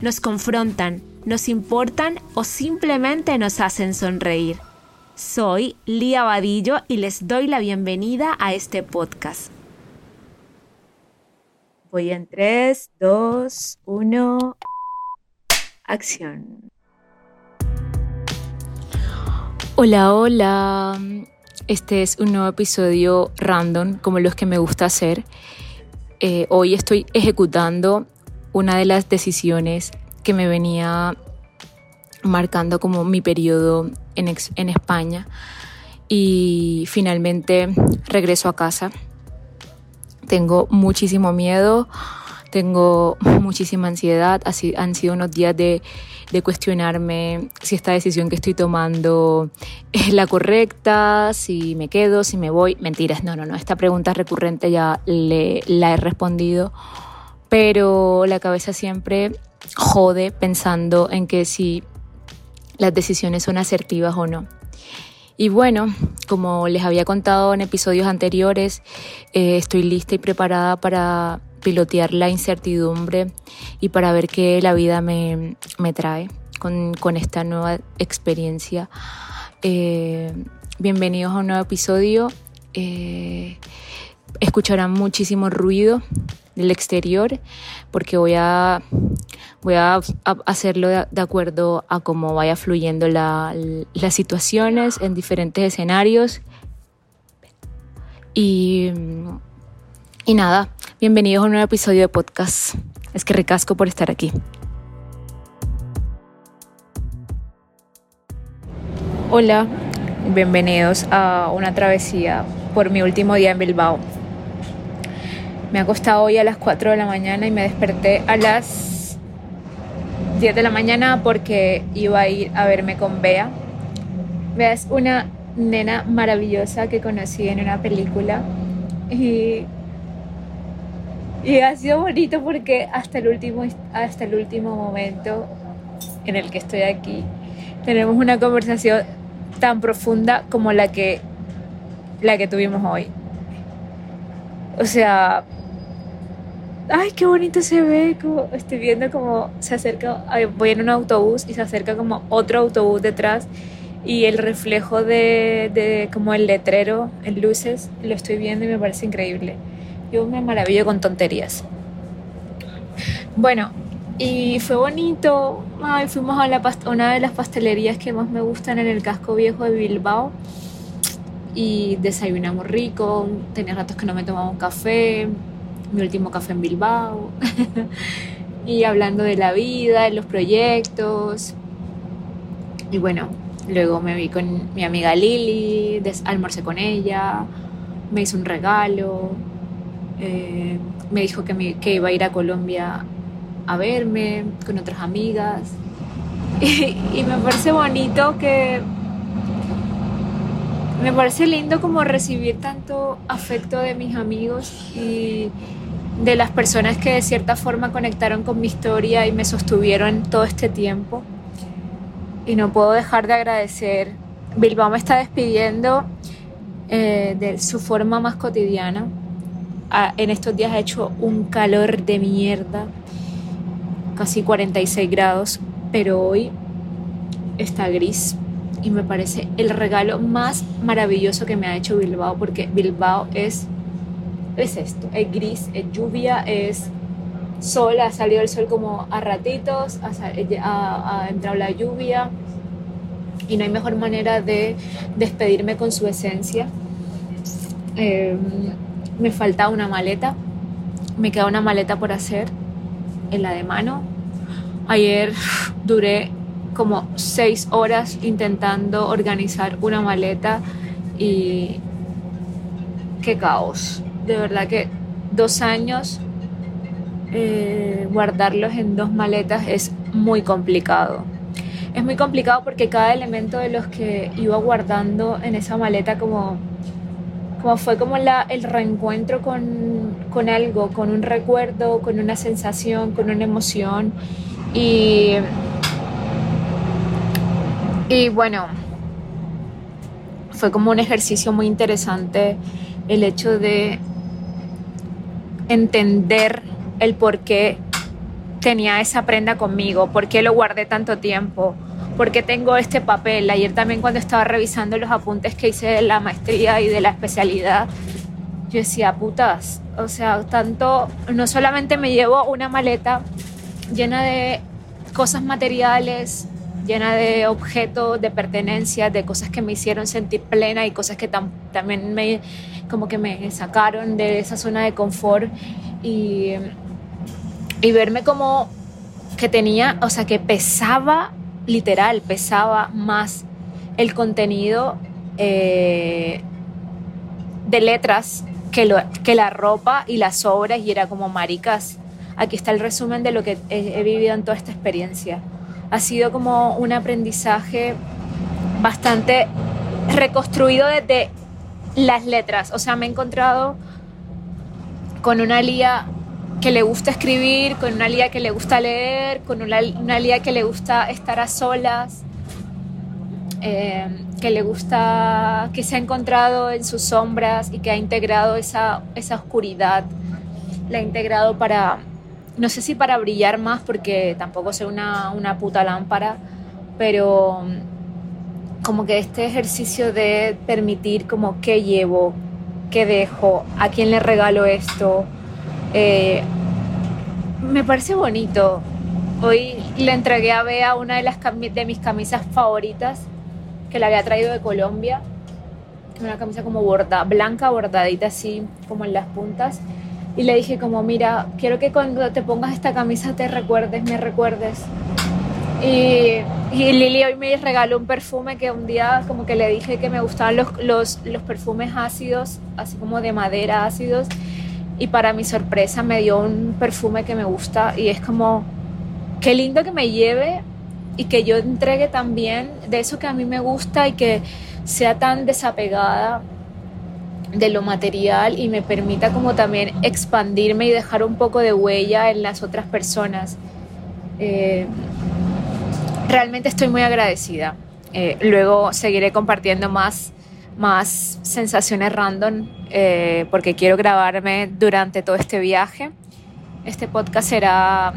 nos confrontan, nos importan o simplemente nos hacen sonreír. Soy Lía Vadillo y les doy la bienvenida a este podcast. Voy en 3, 2, 1. Acción. Hola, hola. Este es un nuevo episodio random, como los que me gusta hacer. Eh, hoy estoy ejecutando una de las decisiones que me venía marcando como mi periodo en, España y finalmente regreso a casa. Tengo muchísimo miedo, tengo muchísima ansiedad, Así, han sido unos días de, de, cuestionarme si esta decisión que estoy tomando es la correcta, si me quedo, si me voy. Mentiras, no, no, no, esta pregunta recurrente ya le, la he respondido, pero la cabeza siempre jode pensando en que si las decisiones son asertivas o no. Y bueno, como les había contado en episodios anteriores, eh, estoy lista y preparada para pilotear la incertidumbre y para ver qué la vida me, me trae con, con, esta nueva experiencia. Eh, bienvenidos a un nuevo episodio. Eh, escucharán muchísimo ruido del exterior porque voy a voy a, hacerlo de, acuerdo a cómo vaya fluyendo la, las situaciones en diferentes escenarios. Y, y nada, bienvenidos a un nuevo episodio de podcast. Es que recasco por estar aquí. Hola, bienvenidos a una travesía por mi último día en Bilbao. Me ha acostado hoy a las 4 de la mañana y me desperté a las 10 de la mañana porque iba a ir a verme con Bea. Bea es una nena maravillosa que conocí en una película y, y ha sido bonito porque hasta el, último, hasta el último momento en el que estoy aquí tenemos una conversación tan profunda como la que, la que tuvimos hoy. O sea, ay, qué bonito se ve, como estoy viendo como se acerca, voy en un autobús y se acerca como otro autobús detrás y el reflejo de, como el letrero en luces lo estoy viendo y me parece increíble. Yo me maravillo con tonterías. Bueno, y fue bonito. Ay, fuimos a, la una de las pastelerías que más me gustan en el casco viejo de Bilbao y desayunamos rico. Tenía ratos que no me tomaba un café mi último café en Bilbao, y hablando de la vida, de los proyectos. Y bueno, luego me vi con mi amiga Lili, almorcé con ella, me hizo un regalo, eh, me dijo que, que iba a ir a Colombia a verme con otras amigas. y me parece bonito que me parece lindo como recibir tanto afecto de mis amigos y de las personas que de cierta forma conectaron con mi historia y me sostuvieron todo este tiempo. Y no puedo dejar de agradecer. Bilbao me está despidiendo eh, de su forma más cotidiana. Ah, en estos días ha hecho un calor de mierda, casi 46 grados, pero hoy está gris y me parece el regalo más maravilloso que me ha hecho Bilbao porque Bilbao es es esto, es gris, es lluvia, es sol, ha salido el sol como a ratitos, ha, entrado la lluvia y no hay mejor manera de despedirme con su esencia. Em, me falta una maleta, me queda una maleta por hacer en la de mano. Ayer duré como seis horas intentando organizar una maleta y qué caos de verdad que dos años eh, guardarlos en dos maletas es muy complicado. Es muy complicado porque cada elemento de los que iba guardando en esa maleta como, como fue como el reencuentro con, con algo, con un recuerdo, con una sensación, con una emoción. Y, y bueno, fue como un ejercicio muy interesante el hecho de entender el por qué tenía esa prenda conmigo, por qué lo guardé tanto tiempo, por qué tengo este papel. Ayer también cuando estaba revisando los apuntes que hice de la maestría y de la especialidad, yo decía, putas, o sea, tanto, no solamente me llevo una maleta llena de cosas materiales, llena de objetos, de pertenencias, de cosas que me hicieron sentir plena y cosas que también me, como que me sacaron de esa zona de confort y y verme como que tenía, o sea, que pesaba, literal, pesaba más el contenido eh, de letras que, lo, que la ropa y las obras y era como maricas. Aquí está el resumen de lo que he, he vivido en toda esta experiencia. Ha sido como un aprendizaje bastante reconstruido desde las letras. O sea, me he encontrado con una lía que le gusta escribir, con una Lía que le gusta leer, con una, una Lía que le gusta estar a solas, eh, que le gusta, que se ha encontrado en sus sombras y que ha integrado esa, esa oscuridad, la ha integrado para, no sé si para brillar más, porque tampoco soy una, una puta lámpara, pero como que este ejercicio de permitir como qué llevo, qué dejo, a quién le regalo esto, eh, me parece bonito. Hoy le entregué a Bea una de, las de mis camisas favoritas que la había traído de Colombia. Una camisa como borda, blanca, bordadita así, como en las puntas. Y le dije como, mira, quiero que cuando te pongas esta camisa te recuerdes, me recuerdes. Y, y Lili hoy me regaló un perfume que un día como que le dije que me gustaban los, los, los perfumes ácidos, así como de madera ácidos y para mi sorpresa me dio un perfume que me gusta y es como, qué lindo que me lleve y que yo entregue también de eso que a mí me gusta y que sea tan desapegada de lo material y me permita como también expandirme y dejar un poco de huella en las otras personas. Eh, realmente estoy muy agradecida. Eh, luego seguiré compartiendo más más sensaciones random eh, porque quiero grabarme durante todo este viaje. Este podcast será,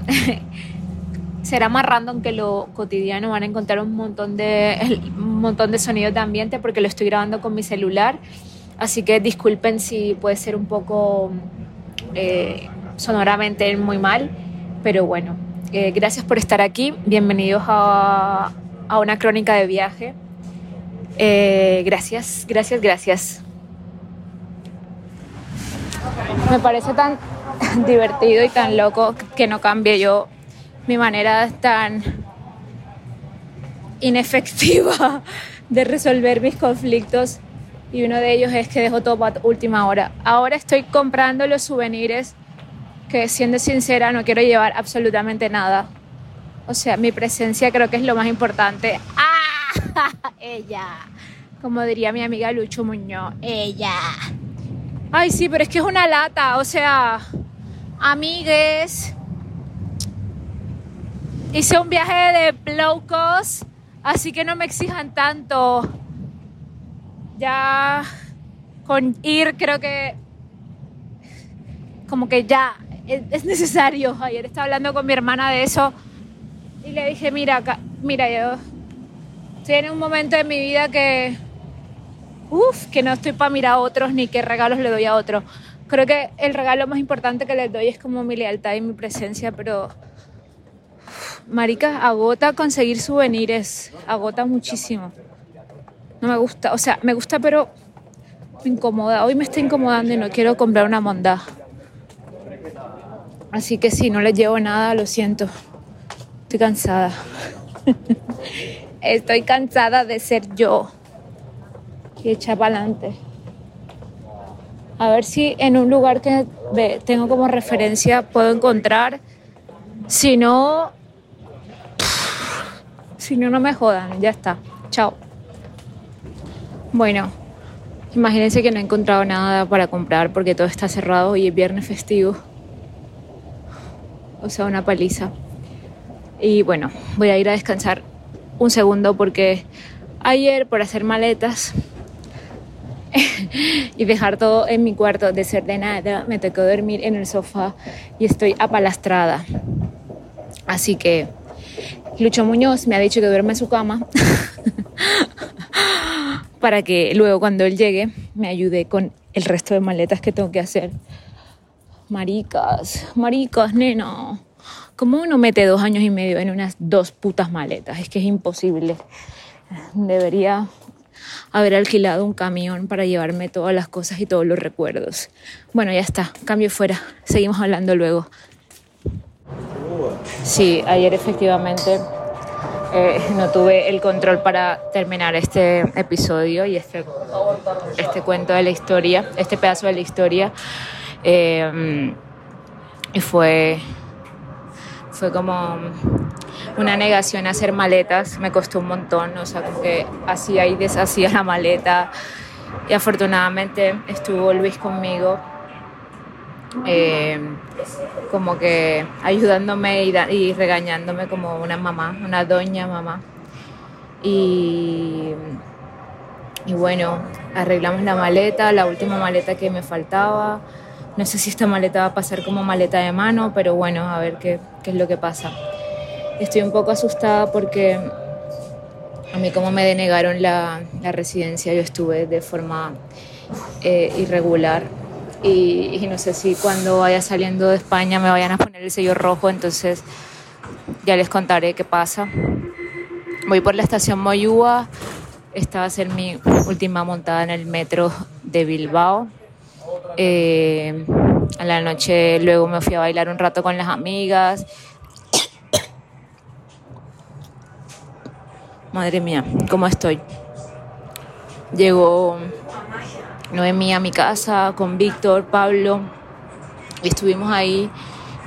será más random que lo cotidiano. Van a encontrar un montón, de, un montón de sonidos de ambiente porque lo estoy grabando con mi celular. Así que disculpen si puede ser un poco eh, sonoramente muy mal. Pero bueno, eh, gracias por estar aquí. Bienvenidos a, a una crónica de viaje. Eh, gracias, gracias, gracias. Me parece tan divertido y tan loco que no cambie yo mi manera tan inefectiva de resolver mis conflictos y uno de ellos es que dejo todo para última hora. Ahora estoy comprando los souvenirs que siendo sincera no quiero llevar absolutamente nada. O sea, mi presencia creo que es lo más importante. ¡Ah! ella. Como diría mi amiga Lucho Muñoz, ella. Ay, sí, pero es que es una lata, o sea, amigues. Hice un viaje de low cost, así que no me exijan tanto. Ya con ir creo que como que ya es necesario. Ayer estaba hablando con mi hermana de eso y le dije, mira, mira, yo estoy en un momento de mi vida que, uff, que no estoy para mirar a otros ni qué regalos le doy a otros. Creo que el regalo más importante que les doy es como mi lealtad y mi presencia, pero marica, agota conseguir souvenirs, agota muchísimo. No me gusta, o sea, me gusta, pero me incomoda. Hoy me está incomodando y no quiero comprar una monda. Así que si no les llevo nada, lo siento. Estoy cansada. Estoy cansada de ser yo y echa para adelante. A ver si en un lugar que tengo como referencia puedo encontrar. Si no, si no, no me jodan. Ya está. Chao. Bueno, imagínense que no he encontrado nada para comprar porque todo está cerrado y es viernes festivo. O sea, una paliza. Y bueno, voy a ir a descansar un segundo porque ayer por hacer maletas y dejar todo en mi cuarto desordenada, me tocó dormir en el sofá y estoy apalastrada. Así que Lucho Muñoz me ha dicho que duerme en su cama para que luego cuando él llegue me ayude con el resto de maletas que tengo que hacer. Maricas, maricas, nena. ¿Cómo uno mete dos años y medio en unas dos putas maletas? Es que es imposible. Debería haber alquilado un camión para llevarme todas las cosas y todos los recuerdos. Bueno, ya está, cambio fuera. Seguimos hablando luego. Sí, ayer efectivamente eh, no tuve el control para terminar este episodio y este, este cuento de la historia, este pedazo de la historia. Eh, y fue, fue como una negación a hacer maletas, me costó un montón, o sea, como que hacía y deshacía la maleta. Y afortunadamente estuvo Luis conmigo eh, como que ayudándome y, regañándome como una mamá, una doña mamá. Y, y bueno, arreglamos la maleta, la última maleta que me faltaba. No sé si esta maleta va a pasar como maleta de mano, pero bueno, a ver qué, qué es lo que pasa. Estoy un poco asustada porque a mí como me denegaron la, la residencia, yo estuve de forma eh, irregular y, no sé si cuando vaya saliendo de España me vayan a poner el sello rojo, entonces ya les contaré qué pasa. Voy por la estación Moyúa, esta va a ser mi última montada en el metro de Bilbao. Eh, a la noche luego me fui a bailar un rato con las amigas. Madre mía, ¿cómo estoy? Llegó Noemí a mi casa con Víctor, Pablo, estuvimos ahí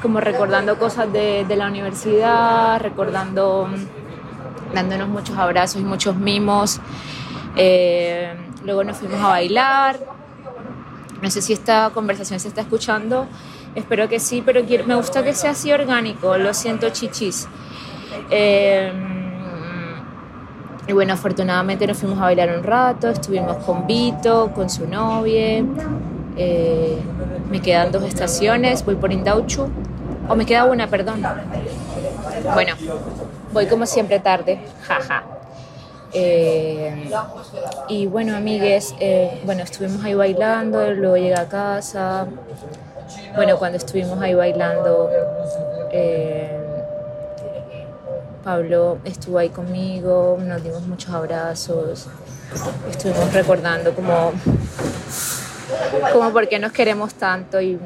como recordando cosas de, la universidad, recordando, dándonos muchos abrazos y muchos mimos. Eh, luego nos fuimos a bailar. No sé si esta conversación se está escuchando, espero que sí, pero me gusta que sea así orgánico, lo siento chichis. Eh, y bueno, afortunadamente nos fuimos a bailar un rato, estuvimos con Vito, con su novia. Eh, me quedan dos estaciones, voy por Indauchu. O me queda una, perdón. Bueno, voy como siempre tarde, jaja. Eh, y bueno, amigues, eh, bueno, estuvimos ahí bailando, luego llegué a casa. Bueno, cuando estuvimos ahí bailando, Pablo estuvo ahí conmigo, nos dimos muchos abrazos, estuvimos recordando como, como por qué nos queremos tanto y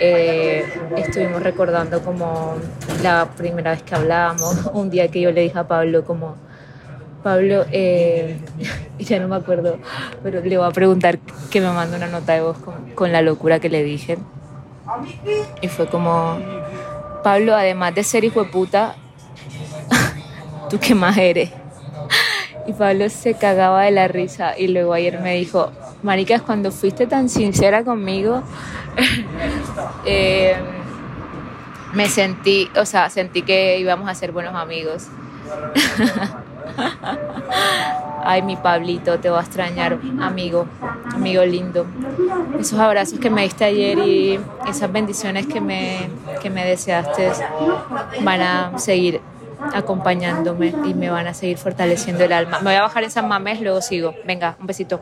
eh, estuvimos recordando como la primera vez que hablamos, un día que yo le dije a Pablo como, Pablo, eh, ya no me acuerdo, pero le voy a preguntar que me mande una nota de voz con, con la locura que le dije. Y fue como, Pablo, además de ser hijo de puta, ¿tú qué más eres? Y Pablo se cagaba de la risa y luego ayer me dijo, Maricas, cuando fuiste tan sincera conmigo, eh, me sentí, o sea, sentí que íbamos a ser buenos amigos. Ay, mi Pablito, te voy a extrañar, amigo, amigo lindo. Esos abrazos que me diste ayer y esas bendiciones que me, que me deseaste van a seguir acompañándome y me van a seguir fortaleciendo el alma. Me voy a bajar en San Mamés, luego sigo. Venga, un besito.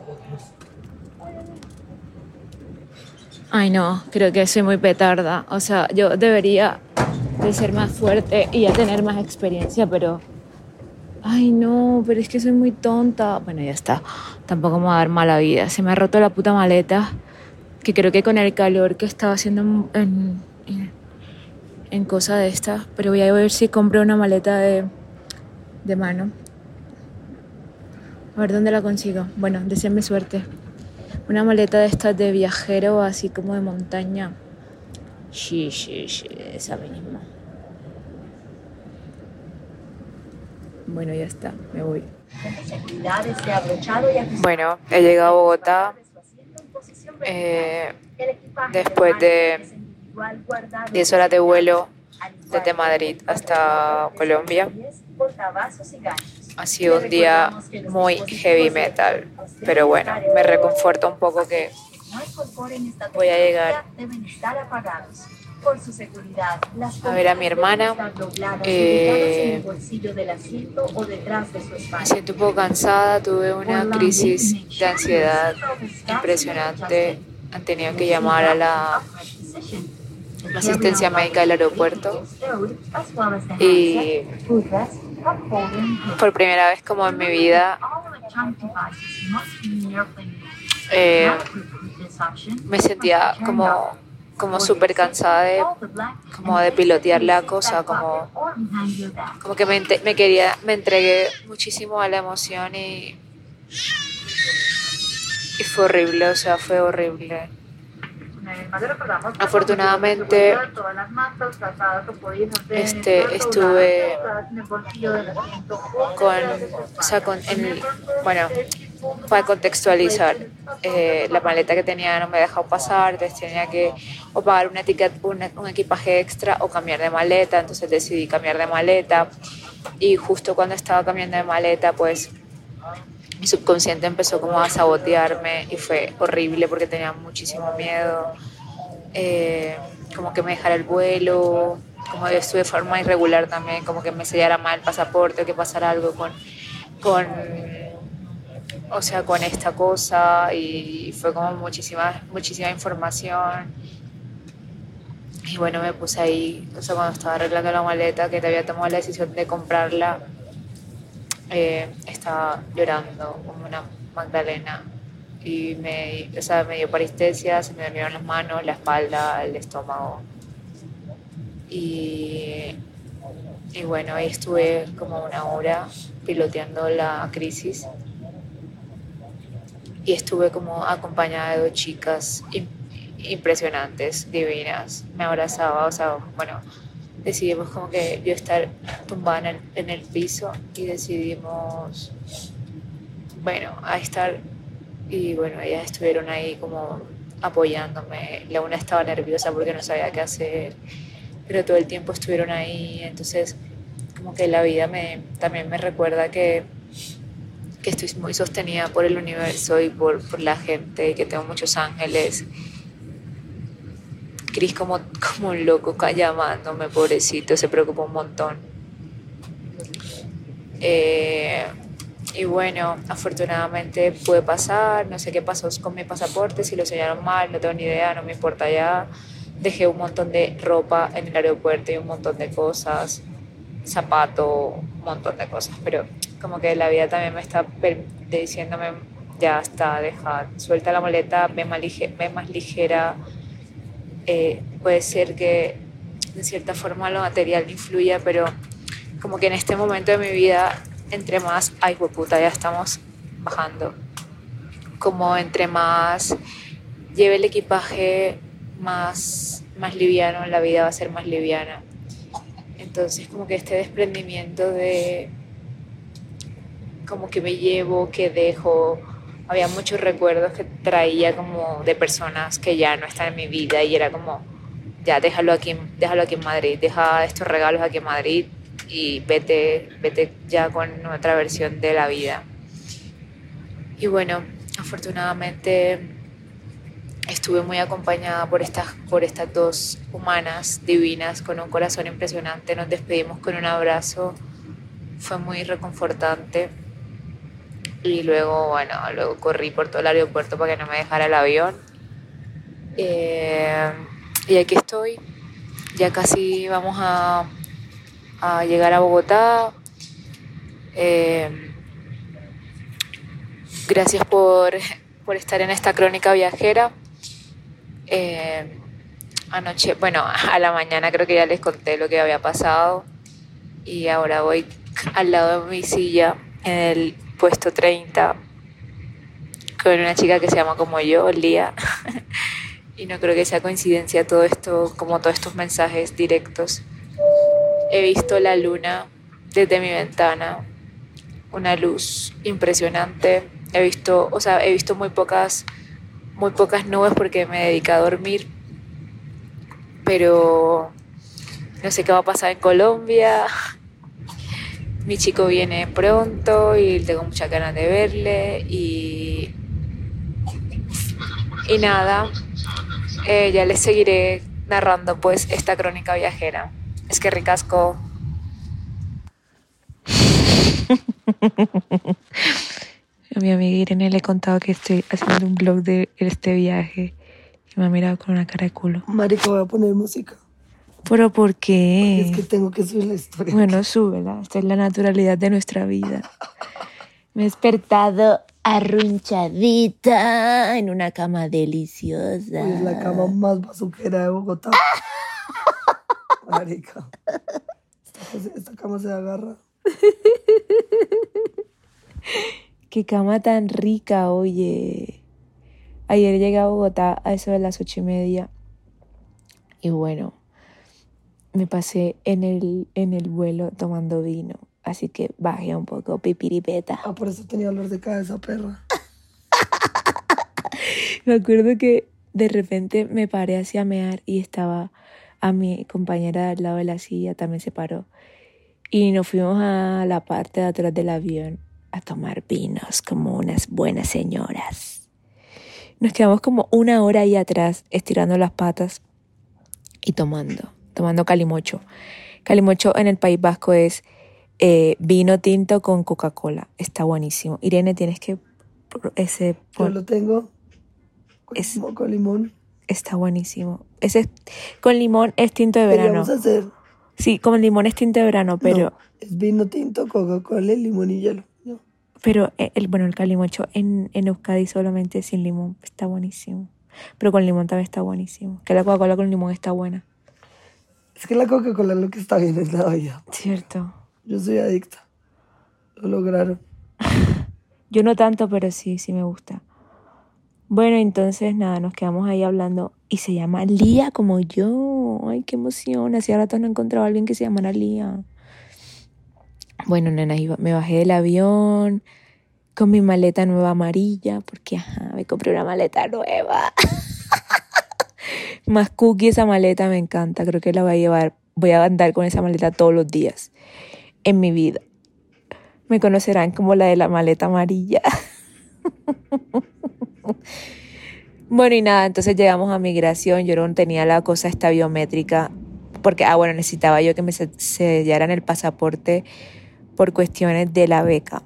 Ay no, creo que soy muy petarda. O sea, yo debería de ser más fuerte y ya tener más experiencia, pero... Ay no, pero es que soy muy tonta. Bueno, ya está. Tampoco me va a dar mala vida. Se me ha roto la puta maleta, que creo que con el calor que estaba haciendo en, en cosa de esta, pero voy a ver si compro una maleta de, de mano. A ver dónde la consigo. Bueno, deseenme suerte. Una maleta de estas de viajero, así como de montaña. Sí, sí, sí, esa misma. Bueno, ya está, me voy. Bueno, he llegado a Bogotá eh, después de 10 horas de vuelo desde Madrid hasta Colombia. Ha sido un día muy heavy metal, pero bueno, me reconforta un poco que voy a llegar a ver a mi hermana. Eh, me siento un poco cansada, tuve una crisis de ansiedad impresionante. Han tenido que llamar a la asistencia médica del aeropuerto. Y por primera vez como en mi vida eh, me sentía como como súper cansada de como de pilotear la cosa como como que me, me quería me entregué muchísimo a la emoción y y fue horrible o sea fue horrible Afortunadamente, este, estuve con, o sea, con bueno, para contextualizar, eh, la maleta que tenía no me dejaba pasar, entonces tenía que pagar una un, un equipaje extra o cambiar de maleta, entonces decidí cambiar de maleta. Y justo cuando estaba cambiando de maleta, pues mi subconsciente empezó como a sabotearme y fue horrible porque tenía muchísimo miedo, eh, como que me dejara el vuelo, como estuve de forma irregular también, como que me sellara mal el pasaporte o que pasara algo con, con, o sea, con esta cosa y fue como muchísima, muchísima información. Y bueno, me puse ahí, o sea, cuando estaba arreglando la maleta, que te había tomado la decisión de comprarla, eh, estaba llorando como una Magdalena y me, o sea, me dio parestesia, se me durmieron las manos, la espalda, el estómago. Y, y bueno, ahí estuve como una hora piloteando la crisis y estuve como acompañada de dos chicas impresionantes, divinas. Me abrazaba, o sea, bueno, decidimos como que yo estar tumbada en el, en el piso y decidimos, bueno, a estar, y bueno, ellas estuvieron ahí como apoyándome. La una estaba nerviosa porque no sabía qué hacer, pero todo el tiempo estuvieron ahí, entonces como que la vida me, también me recuerda que, que estoy muy sostenida por el universo y por, por la gente, que tengo muchos ángeles Cris como, como un loco llamándome, pobrecito, se preocupa un montón. Eh, y bueno, afortunadamente pude pasar, no sé qué pasó con mi pasaporte, si lo sellaron mal, no tengo ni idea, no me importa ya. Dejé un montón de ropa en el aeropuerto y un montón de cosas, zapato, un montón de cosas, pero como que la vida también me está diciéndome, ya está, deja, suelta la maleta, ve más, ve más ligera, eh, puede ser que de cierta forma lo material influya, pero como que en este momento de mi vida, entre más, ay, puta, ya estamos bajando. Como entre más lleve el equipaje, más, más liviano, la vida va a ser más liviana. Entonces, como que este desprendimiento de como que me llevo, que dejo, había muchos recuerdos que traía como de personas que ya no están en mi vida y era como, ya déjalo aquí, déjalo aquí en Madrid, deja estos regalos aquí en Madrid y vete, vete ya con otra versión de la vida. Y bueno, afortunadamente estuve muy acompañada por estas, por estas dos humanas divinas con un corazón impresionante. Nos despedimos con un abrazo, fue muy reconfortante y luego, bueno, luego corrí por todo el aeropuerto para que no me dejara el avión. Eh, y aquí estoy, ya casi vamos a, a llegar a Bogotá. Eh, gracias por, por, estar en esta crónica viajera. Eh, anoche, bueno, a la mañana creo que ya les conté lo que había pasado y ahora voy al lado de mi silla en el puesto 30 con una chica que se llama como yo, Lía. y no creo que sea coincidencia todo esto, como todos estos mensajes directos. He visto la luna desde mi ventana, una luz impresionante. He visto, o sea, he visto muy pocas, muy pocas nubes porque me dediqué a dormir. Pero no sé qué va a pasar en Colombia. Mi chico viene pronto y tengo muchas ganas de verle y y nada, eh, ya les seguiré narrando pues esta crónica viajera. Es que ricasco. A mi amiga Irene le he contado que estoy haciendo un blog de este viaje y me ha mirado con una cara de culo. Marico, voy a poner música. ¿Pero por qué? es que tengo que subir la historia. Bueno, súbela. Esta es la naturalidad de nuestra vida. Me he despertado arrunchadita en una cama deliciosa. es la cama más bazuquera de Bogotá. Marica. Esta, cama se agarra. Qué cama tan rica, oye. Ayer llegué a Bogotá a eso de las ocho y media. Y bueno, me pasé en el, en el vuelo tomando vino. Así que bajé un poco, pipiripeta. Ah, por eso tenía dolor de cabeza, perra. me acuerdo que de repente me paré hacia mear y estaba a mi compañera al lado de la silla, también se paró. Y nos fuimos a la parte de atrás del avión a tomar vinos como unas buenas señoras. Nos quedamos como una hora ahí atrás estirando las patas y tomando, tomando calimocho. Calimocho en el País Vasco es eh, vino tinto con Coca-Cola. Está buenísimo. Irene, tienes que... Ese, Yo lo tengo con, limón. Está buenísimo. Ese con limón es tinto de verano. vamos a hacer? Sí, con limón es tinto de verano, pero... es vino tinto, Coca-Cola, limón y hielo. Pero eh, el, bueno, el calimocho en, en Euskadi solamente sin limón. Está buenísimo. Pero con limón también está buenísimo. Que la Coca-Cola con limón está buena. Es que la Coca-Cola es lo que está bien en la vida. Cierto. Yo soy adicta. Lo lograron. Yo no tanto, pero sí, sí me gusta. Bueno, entonces nada, nos quedamos ahí hablando y se llama Lía como yo. Ay, qué emoción. Hacía rato no encontraba a alguien que se llamara Lía. Bueno, nena, me bajé del avión con mi maleta nueva amarilla, porque ajá, me compré una maleta nueva. Más cookie esa maleta me encanta, creo que la voy a llevar, voy a andar con esa maleta todos los días en mi vida. Me conocerán como la de la maleta amarilla. bueno, y nada, entonces llegamos a migración. Yo no tenía la cosa esta biométrica porque, ah, bueno, necesitaba yo que me sellaran el pasaporte por cuestiones de la beca.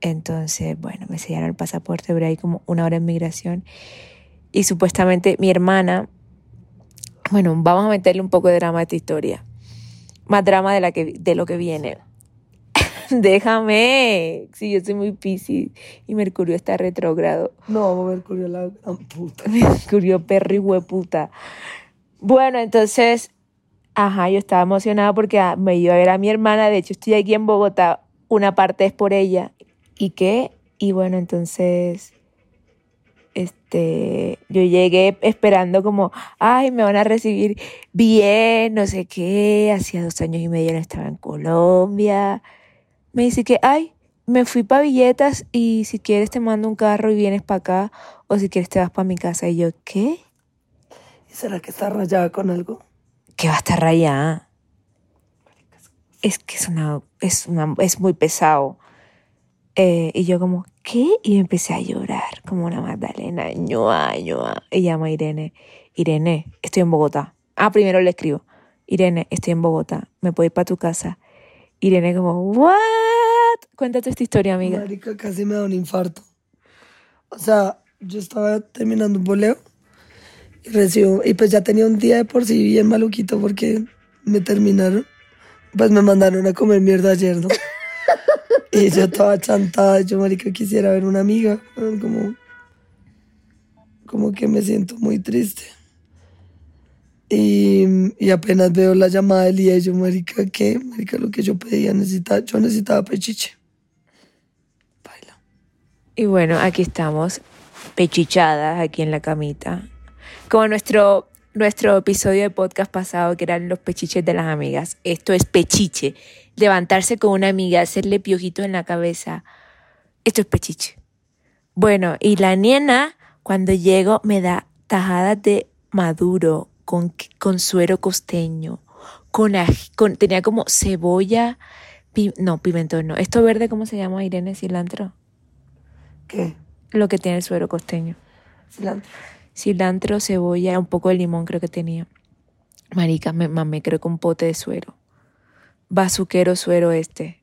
Entonces, bueno, me sellaron el pasaporte, pero ahí como una hora en migración. Y supuestamente mi hermana, bueno, vamos a meterle un poco de drama a esta historia más drama de, la que, de lo que viene. Déjame. Sí, yo soy muy piscis y Mercurio está retrógrado. No, Mercurio la gran puta. Mercurio perro y hueputa. Bueno, entonces, ajá, yo estaba emocionada porque ah, me iba a ver a mi hermana. De hecho, estoy aquí en Bogotá. Una parte es por ella. ¿Y qué? Y bueno, entonces este, yo llegué esperando como, ay, me van a recibir bien, no sé qué, hacía dos años y medio no estaba en Colombia. Me dice que, ay, me fui para Villetas y si quieres te mando un carro y vienes para acá, o si quieres te vas para mi casa. Y yo, ¿qué? ¿Y será que está rayada con algo? ¿Qué va a estar rayada? Es que es una, es una, es muy pesado. Eh, y yo como, ¿qué? Y empecé a llorar como una Magdalena, ñoa, ñoa. Y llama a Irene, Irene, estoy en Bogotá. Ah, primero le escribo, Irene, estoy en Bogotá, me puedo ir para tu casa. Irene como, ¿what? Cuéntate esta historia, amiga. Marica, casi me da un infarto. O sea, yo estaba terminando un boleo y recibo, y pues ya tenía un día de por sí bien maluquito porque me terminaron, pues me mandaron a comer mierda ayer, ¿no? Y yo estaba chantada, yo, marica, quisiera ver una amiga, como, como que me siento muy triste. Y, y, apenas veo la llamada de Lía y yo, marica, ¿qué? Marica, lo que yo pedía, necesitaba, yo necesitaba pechiche. Baila. Y bueno, aquí estamos, pechichadas aquí en la camita. Como nuestro, nuestro episodio de podcast pasado, que eran los pechiches de las amigas. Esto es pechiche. Levantarse con una amiga, hacerle piojitos en la cabeza. Esto es pechiche. Bueno, y la nena, cuando llego, me da tajadas de maduro con, con suero costeño. Con, con tenía como cebolla, no, pimentón no. ¿Esto verde cómo se llama, Irene? ¿Cilantro? ¿Qué? Lo que tiene el suero costeño. Cilantro. Cilantro, cebolla, un poco de limón creo que tenía. Marica, me mamé creo que un pote de suero. Bazuquero suero este.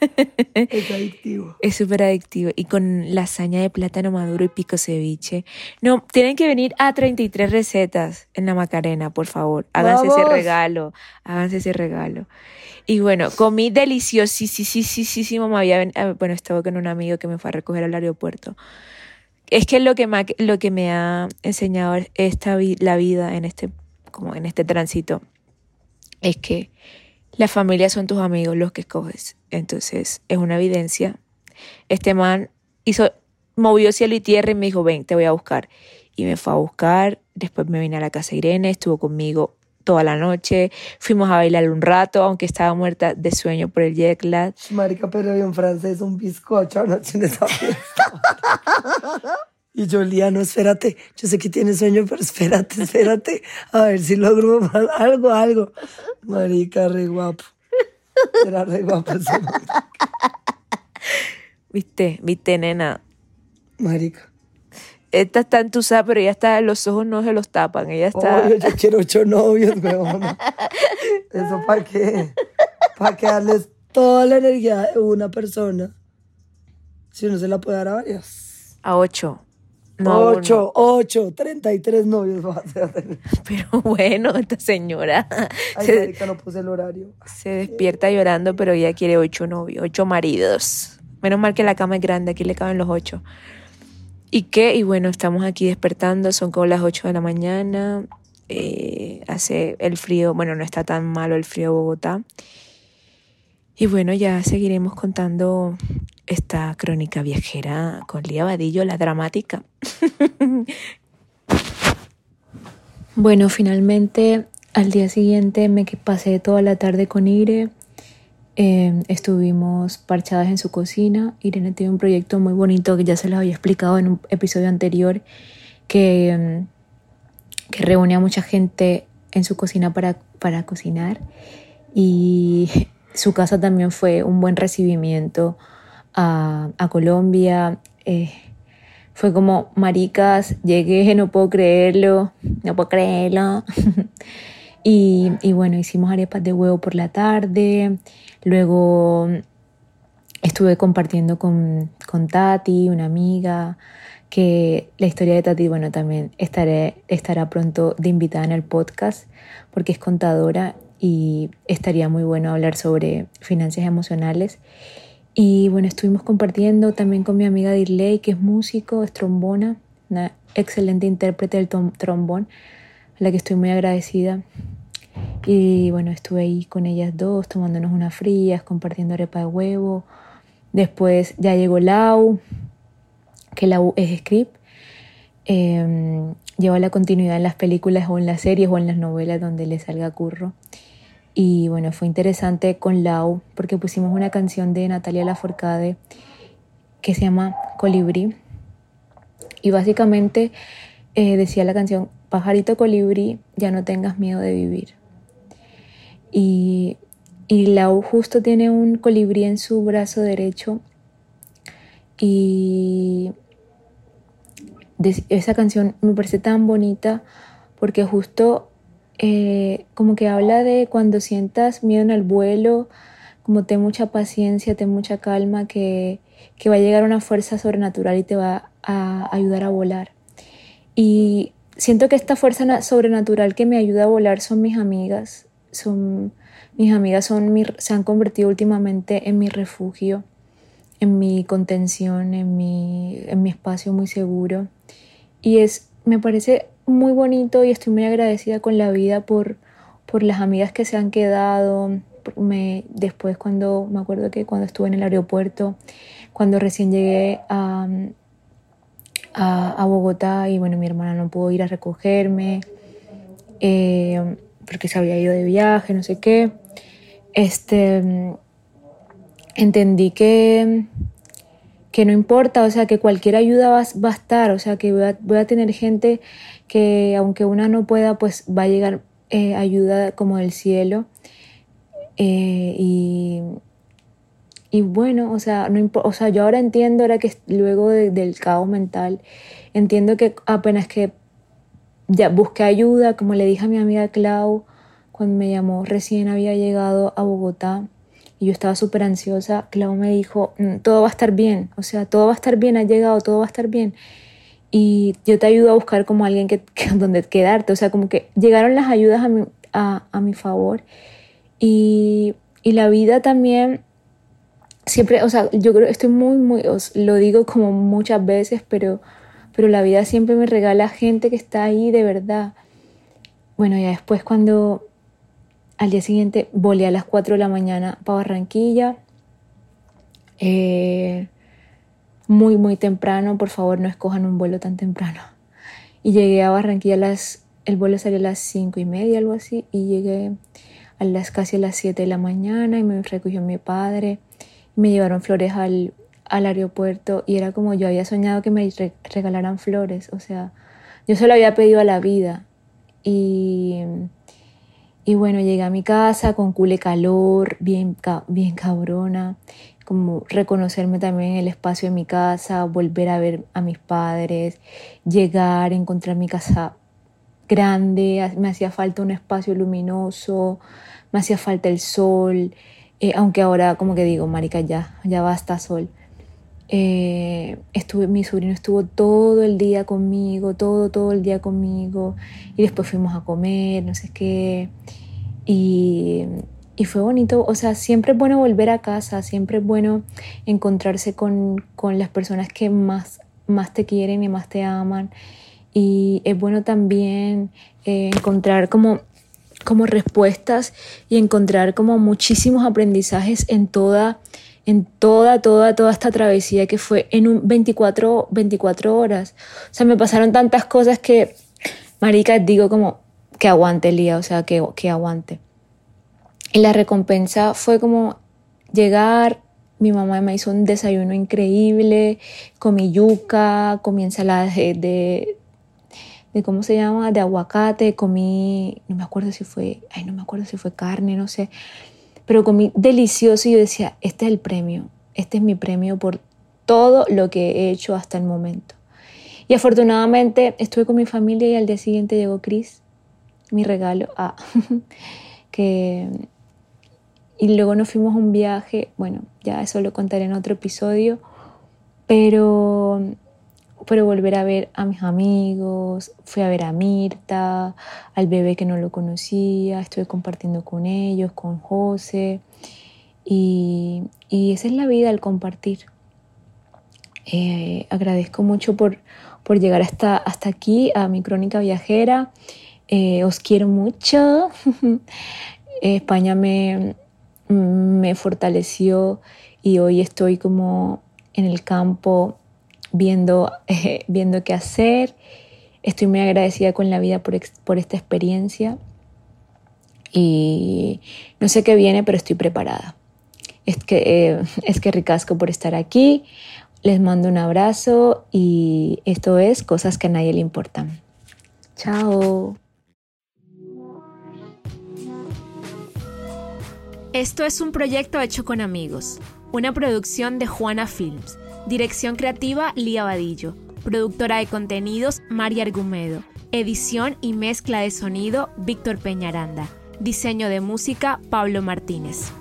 Es adictivo. Es súper adictivo. Y con lasaña de plátano maduro y pico ceviche. No, tienen que venir a 33 recetas en la Macarena, por favor. Háganse ese regalo. Háganse ese regalo. Y bueno, comí deliciosísimo. Me había, eh, bueno, estaba con un amigo que me fue a recoger al aeropuerto. Es que lo que me, lo que me ha enseñado esta, la vida en este, como en este tránsito es que la familia son tus amigos los que escoges. Entonces es una evidencia. Este man hizo, movió cielo y tierra y me dijo, ven, te voy a buscar. Y me fue a buscar. Después me vine a la casa de Irene, estuvo conmigo toda la noche. Fuimos a bailar un rato, aunque estaba muerta de sueño por el jet lag. Marica, pero había un francés, un bizcocho anoche en esa fiesta. Y yo, Liano, espérate, yo sé que tienes sueño, pero espérate, espérate, a ver si logro algo, algo. Marica, re guapo. Era re guapo ese Viste, viste, nena. Marica. Esta está entusada, pero ya está, los ojos no se los tapan, ella está... Obvio, yo quiero ocho novios, weón. ¿Eso para qué? Para que darles toda la energía de una persona. Si uno se la puede dar a varios. A ocho. No, ocho, ocho, treinta y tres novios va a tener. Pero bueno, esta señora. Ay, se, no puse el horario. Se despierta llorando, pero ella quiere ocho novios, ocho maridos. Menos mal que la cama es grande, aquí le caben los ocho. ¿Y qué? Y bueno, estamos aquí despertando, son como las ocho de la mañana. Eh, hace el frío, bueno, no está tan malo el frío de Bogotá. Y bueno, ya seguiremos contando esta crónica viajera con Lía Vadillo, la dramática. bueno, finalmente al día siguiente me pasé toda la tarde con Ire. Em, estuvimos parchadas en su cocina. Irene tiene un proyecto muy bonito que ya se los había explicado en un episodio anterior que, em, que reúne a mucha gente en su cocina para, para cocinar. Y su casa también fue un buen recibimiento a, Colombia. Eh, fue como, maricas, llegué, no puedo creerlo, no puedo creerlo. y, y, bueno, hicimos arepas de huevo por la tarde. Luego estuve compartiendo con, con Tati, una amiga, que la historia de Tati, bueno, también estaré, estará pronto de invitada en el podcast porque es contadora y estaría muy bueno hablar sobre finanzas emocionales. Y bueno, estuvimos compartiendo también con mi amiga Dirley, que es músico, es trombona, una excelente intérprete del trombón, a la que estoy muy agradecida. Y bueno, estuve ahí con ellas dos, tomándonos unas frías, compartiendo arepa de huevo. Después ya llegó Lau, que Lau es script. Eh, lleva la continuidad en las películas o en las series o en las novelas donde le salga curro. Y bueno, fue interesante con Lau porque pusimos una canción de Natalia Laforcade que se llama Colibrí. Y básicamente eh, decía la canción, pajarito colibrí, ya no tengas miedo de vivir. Y, y Lau justo tiene un colibrí en su brazo derecho y esa canción me parece tan bonita porque justo eh, como que habla de cuando sientas miedo en el vuelo, como ten mucha paciencia, ten mucha calma, que, que va a llegar una fuerza sobrenatural y te va a ayudar a volar. Y siento que esta fuerza sobrenatural que me ayuda a volar son mis amigas, son mis amigas son se han convertido últimamente en mi refugio, en mi contención, en mi, en mi espacio muy seguro. Y es, me parece muy bonito y estoy muy agradecida con la vida por, por las amigas que se han quedado, me, después cuando, me acuerdo que cuando estuve en el aeropuerto, cuando recién llegué a, a, Bogotá y bueno, mi hermana no pudo ir a recogerme eh, porque se había ido de viaje, no sé qué. Este, entendí que, que no importa, o sea, que cualquier ayuda va, va a estar, o sea, que voy a, voy a, tener gente que aunque una no pueda, pues va a llegar eh, ayuda como del cielo. Eh, y, y bueno, o sea, no o sea, yo ahora entiendo, ahora que luego del caos mental, entiendo que apenas que ya busqué ayuda, como le dije a mi amiga Clau, cuando me llamó, recién había llegado a Bogotá y yo estaba súper ansiosa, Clau me dijo, mm, todo va a estar bien, o sea, todo va a estar bien, ha llegado, todo va a estar bien. Y yo te ayudo a buscar como alguien que, donde quedarte, o sea, como que llegaron las ayudas a mi, a, a mi favor. Y, y la vida también siempre, o sea, yo creo, estoy muy, muy, os lo digo como muchas veces, pero, pero la vida siempre me regala gente que está ahí de verdad. Bueno, ya después cuando al día siguiente volé a las 4 de la mañana para Barranquilla, eh, muy, muy temprano, por favor no escojan un vuelo tan temprano. Y llegué a Barranquilla a las, el vuelo salió a las 5 y media, algo así, y llegué a las casi a las 7 de la mañana y me recogió mi padre me llevaron flores al, al aeropuerto y era como yo había soñado que me regalaran flores, o sea, yo solo había pedido a la vida y, y bueno, llegué a mi casa con cule calor, bien, bien cabrona, como reconocerme también en el espacio de mi casa, volver a ver a mis padres, llegar, encontrar mi casa grande, me hacía falta un espacio luminoso, me hacía falta el sol, eh, aunque ahora como que digo, marica, ya, ya basta sol. Eh, estuve, mi sobrino estuvo todo el día conmigo, todo, todo el día conmigo, y después fuimos a comer, no sé qué, y, y fue bonito, o sea, siempre es bueno volver a casa, siempre es bueno encontrarse con, con las personas que más, más te quieren y más te aman, y es bueno también eh, encontrar como como respuestas y encontrar como muchísimos aprendizajes en toda, en toda, toda, toda esta travesía que fue en un 24, 24 horas. O sea, me pasaron tantas cosas que, marica, digo como que aguante, Lía, o sea, que, que aguante. Y la recompensa fue como llegar, mi mamá me hizo un desayuno increíble, comí yuca, comí ensalada de, de cómo se llama, de aguacate, comí, no me acuerdo si fue, ay, no me acuerdo si fue carne, no sé, pero comí delicioso y yo decía, este es el premio, este es mi premio por todo lo que he hecho hasta el momento. Y afortunadamente estuve con mi familia y al día siguiente llegó Chris, mi regalo, ah, que... Y luego nos fuimos a un viaje, bueno, ya eso lo contaré en otro episodio, pero pero volver a ver a mis amigos, fui a ver a Mirta, al bebé que no lo conocía, estuve compartiendo con ellos, con José, y, y esa es la vida al compartir. Eh, agradezco mucho por, por llegar hasta, hasta aquí a mi crónica viajera. Eh, os quiero mucho. España me, me fortaleció y hoy estoy como en el campo viendo, eh, viendo qué hacer. Estoy muy agradecida con la vida por, por esta experiencia y no sé qué viene, pero estoy preparada. Es que, eh, es que ricasco por estar aquí. Les mando un abrazo y esto es Cosas que a nadie le importan. Chao. Esto es un proyecto hecho con amigos, una producción de Juana Films. Dirección creativa Lía Vadillo. Productora de contenidos María Argumedo. Edición y mezcla de sonido Víctor Peñaranda. Diseño de música Pablo Martínez.